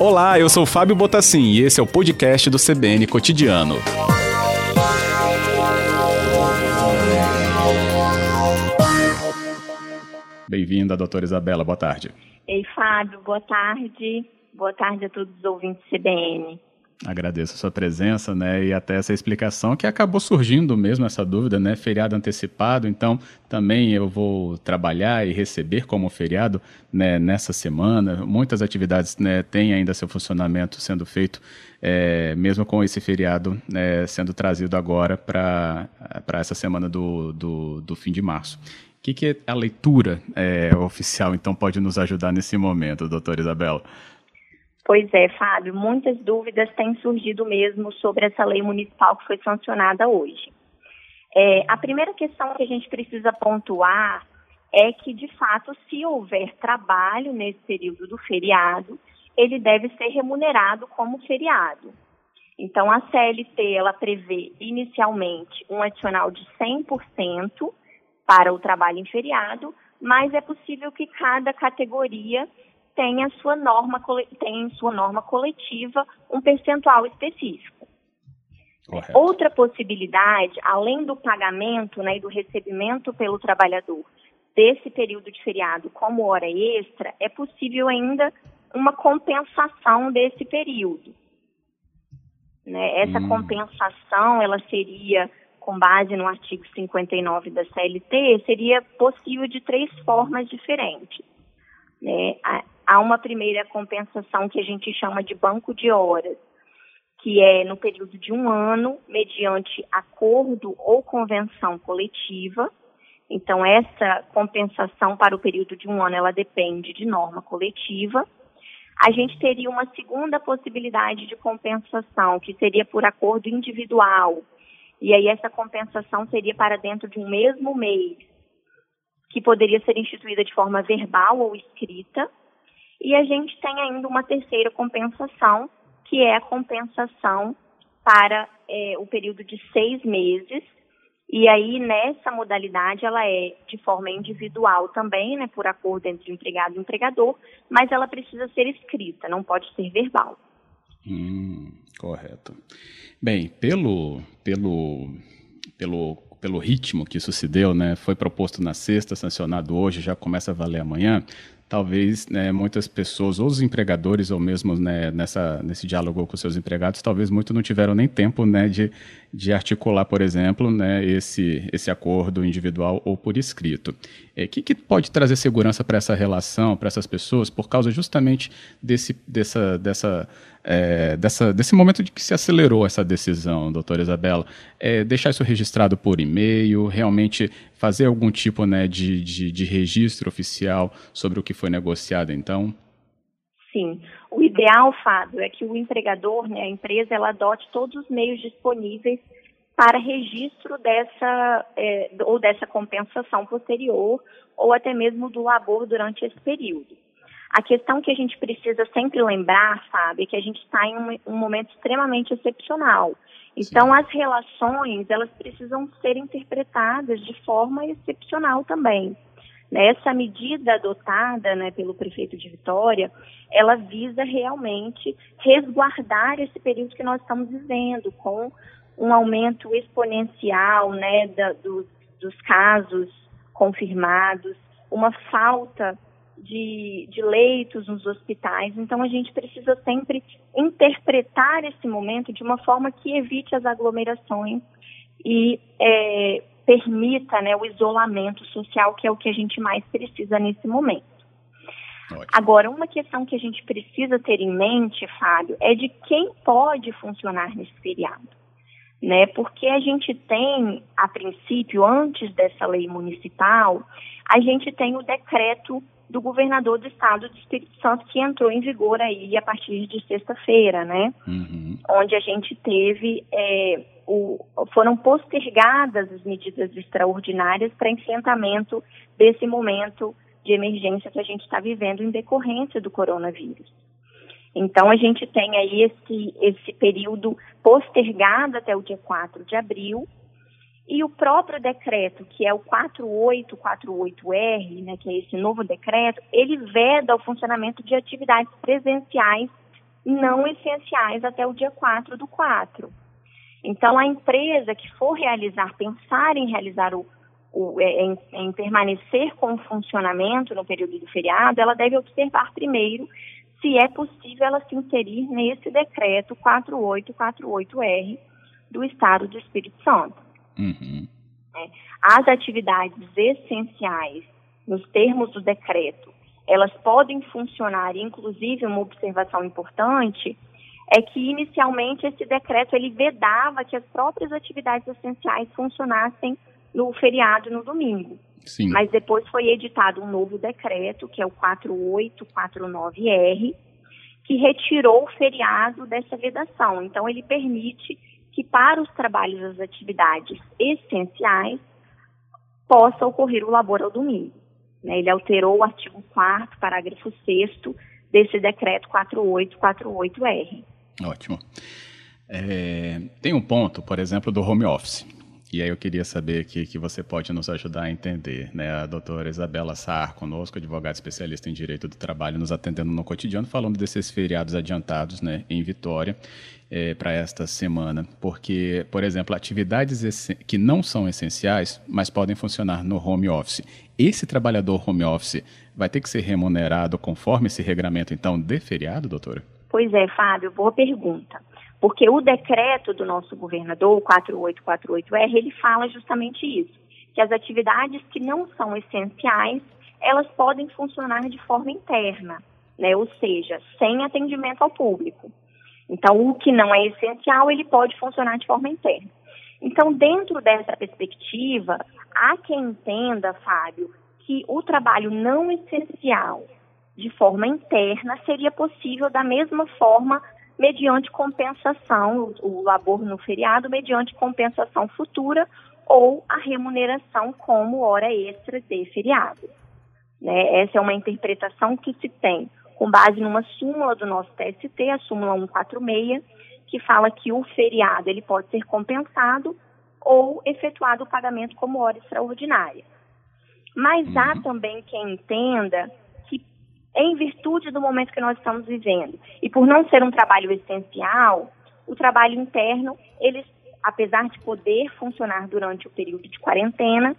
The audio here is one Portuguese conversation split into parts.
Olá, eu sou Fábio Botassin e esse é o podcast do CBN Cotidiano. Bem-vinda, doutora Isabela, boa tarde. Ei, Fábio, boa tarde. Boa tarde a todos os ouvintes CBN. Agradeço a sua presença, né, e até essa explicação que acabou surgindo mesmo essa dúvida, né, feriado antecipado, então também eu vou trabalhar e receber como feriado, né, nessa semana. Muitas atividades, né, têm ainda seu funcionamento sendo feito, é, mesmo com esse feriado né, sendo trazido agora para essa semana do, do, do fim de março. O que, que a leitura é, oficial, então, pode nos ajudar nesse momento, doutora Isabela? Pois é, Fábio, muitas dúvidas têm surgido mesmo sobre essa lei municipal que foi sancionada hoje. É, a primeira questão que a gente precisa pontuar é que, de fato, se houver trabalho nesse período do feriado, ele deve ser remunerado como feriado. Então, a CLT ela prevê inicialmente um adicional de 100% para o trabalho em feriado, mas é possível que cada categoria tem a sua norma, tem em sua norma coletiva um percentual específico. Correto. Outra possibilidade, além do pagamento né, e do recebimento pelo trabalhador desse período de feriado como hora extra, é possível ainda uma compensação desse período. Né? Essa hum. compensação, ela seria, com base no artigo 59 da CLT, seria possível de três formas diferentes. Né? Há uma primeira compensação que a gente chama de banco de horas, que é no período de um ano, mediante acordo ou convenção coletiva. Então, essa compensação para o período de um ano, ela depende de norma coletiva. A gente teria uma segunda possibilidade de compensação, que seria por acordo individual. E aí, essa compensação seria para dentro de um mesmo mês, que poderia ser instituída de forma verbal ou escrita. E a gente tem ainda uma terceira compensação, que é a compensação para é, o período de seis meses. E aí, nessa modalidade, ela é de forma individual também, né, por acordo entre empregado e empregador, mas ela precisa ser escrita, não pode ser verbal. Hum, correto. Bem, pelo, pelo, pelo, pelo ritmo que isso se deu, né, foi proposto na sexta, sancionado hoje, já começa a valer amanhã talvez né, muitas pessoas, ou os empregadores, ou mesmo né, nessa, nesse diálogo com seus empregados, talvez muito não tiveram nem tempo né, de, de articular, por exemplo, né, esse, esse acordo individual ou por escrito. O é, que, que pode trazer segurança para essa relação, para essas pessoas, por causa justamente desse, dessa, dessa é, dessa, desse momento de que se acelerou essa decisão, doutora Isabela, é, deixar isso registrado por e-mail, realmente fazer algum tipo né, de, de, de registro oficial sobre o que foi negociado, então? Sim. O ideal, Fábio, é que o empregador, né, a empresa, ela adote todos os meios disponíveis para registro dessa é, ou dessa compensação posterior ou até mesmo do labor durante esse período. A questão que a gente precisa sempre lembrar, sabe, é que a gente está em um, um, momento extremamente excepcional. Então, Sim. as relações, elas precisam ser interpretadas de forma excepcional também. Essa medida adotada né, pelo prefeito de Vitória, ela visa realmente resguardar esse período que nós estamos vivendo, com um aumento exponencial né, da, dos, dos casos confirmados, uma falta de, de leitos nos hospitais. Então, a gente precisa sempre interpretar esse momento de uma forma que evite as aglomerações e é, permita né, o isolamento social, que é o que a gente mais precisa nesse momento. Ótimo. Agora, uma questão que a gente precisa ter em mente, Fábio, é de quem pode funcionar nesse feriado. Né? Porque a gente tem, a princípio, antes dessa lei municipal, a gente tem o decreto do governador do estado do Espírito Santo, que entrou em vigor aí a partir de sexta-feira, né? Uhum. Onde a gente teve, é, o, foram postergadas as medidas extraordinárias para enfrentamento desse momento de emergência que a gente está vivendo em decorrência do coronavírus. Então, a gente tem aí esse, esse período postergado até o dia 4 de abril, E o próprio decreto, que é o 4848R, né, que é esse novo decreto, ele veda o funcionamento de atividades presenciais não essenciais até o dia 4 do 4. Então, a empresa que for realizar, pensar em realizar o, o é, em, em permanecer com o funcionamento no período do feriado, ela deve observar primeiro se é possível ela se inserir nesse decreto 4848R do Estado do Espírito Santo. Uhum. É, as atividades essenciais, nos termos do decreto, elas podem funcionar, inclusive uma observação importante é que inicialmente esse decreto ele vedava que as próprias atividades essenciais funcionassem no feriado no domingo. Sim. Mas depois foi editado um novo decreto, que é o 4849R, que retirou o feriado dessa vedação. Então ele permite que para os trabalhos das atividades essenciais possa ocorrer o labor ao domingo. Né? Ele alterou o artigo 4 parágrafo 6 desse decreto 4848R. Ótimo. É, tem um ponto, por exemplo, do home office. E aí eu queria saber aqui que você pode nos ajudar a entender. Né? A doutora Isabela Saar, conosco, advogada especialista em Direito do Trabalho, nos atendendo no cotidiano, falando desses feriados adiantados né, em Vitória é, para esta semana. Porque, por exemplo, atividades que não são essenciais, mas podem funcionar no home office. Esse trabalhador home office vai ter que ser remunerado conforme esse regramento, então, de feriado, doutora? Pois é, Fábio, boa pergunta. Porque o decreto do nosso governador, o 4848R, ele fala justamente isso, que as atividades que não são essenciais, elas podem funcionar de forma interna, né? ou seja, sem atendimento ao público. Então, o que não é essencial, ele pode funcionar de forma interna. Então, dentro dessa perspectiva, há quem entenda, Fábio, que o trabalho não essencial de forma interna seria possível da mesma forma mediante compensação, o, labor no feriado, mediante compensação futura ou a remuneração como hora extra de feriado. Né? Essa é uma interpretação que se tem com base numa súmula do nosso TST, a súmula 146, que fala que o feriado ele pode ser compensado ou efetuado o pagamento como hora extraordinária. Mas uhum. há também quem entenda em virtude do momento que nós estamos vivendo, e por não ser um trabalho essencial, o trabalho interno, ele, apesar de poder funcionar durante o período de quarentena,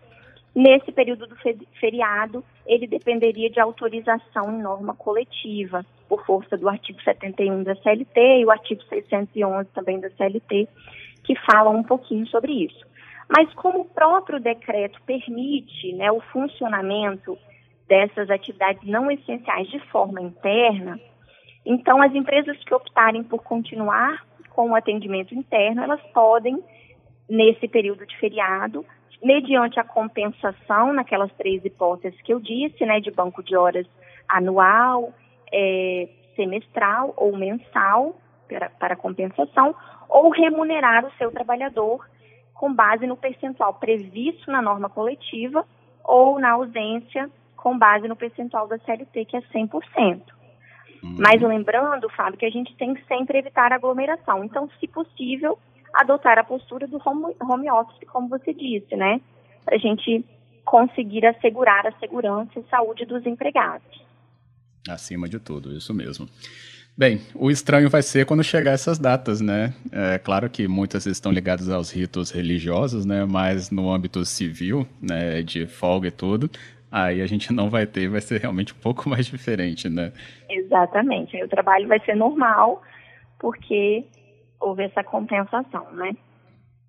Nesse período do feriado, ele dependeria de autorização em norma coletiva, por força do artigo 71 da CLT e o artigo 611 também da CLT, que falam um pouquinho sobre isso. Mas como o próprio decreto permite né, o funcionamento dessas atividades não essenciais de forma interna, então as empresas que optarem por continuar com o atendimento interno, elas podem, nesse período de feriado, mediante a compensação naquelas três hipóteses que eu disse, né, de banco de horas anual, é, semestral ou mensal para, para compensação, ou remunerar o seu trabalhador com base no percentual previsto na norma coletiva ou na ausência com base no percentual da CLT, que é 100%. Uhum. Mas lembrando, Fábio, que a gente tem que sempre evitar aglomeração. Então, se possível, adotar a postura do home, home office, como você disse, né? Para a gente conseguir assegurar a segurança e saúde dos empregados. Acima de tudo, isso mesmo. Bem, o estranho vai ser quando chegar essas datas, né? É claro que muitas estão ligadas aos ritos religiosos, né? Mas no âmbito civil, né, de folga e tudo, aí a gente não vai ter, vai ser realmente um pouco mais diferente, né? Exatamente. Aí o trabalho vai ser normal, porque houve essa compensação, né?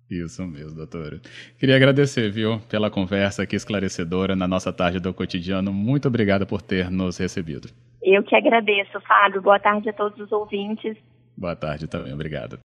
Isso mesmo, doutora. Queria agradecer, viu, pela conversa aqui esclarecedora na nossa tarde do cotidiano. Muito obrigada por ter nos recebido. Eu que agradeço, Fábio. Boa tarde a todos os ouvintes. Boa tarde também, obrigado.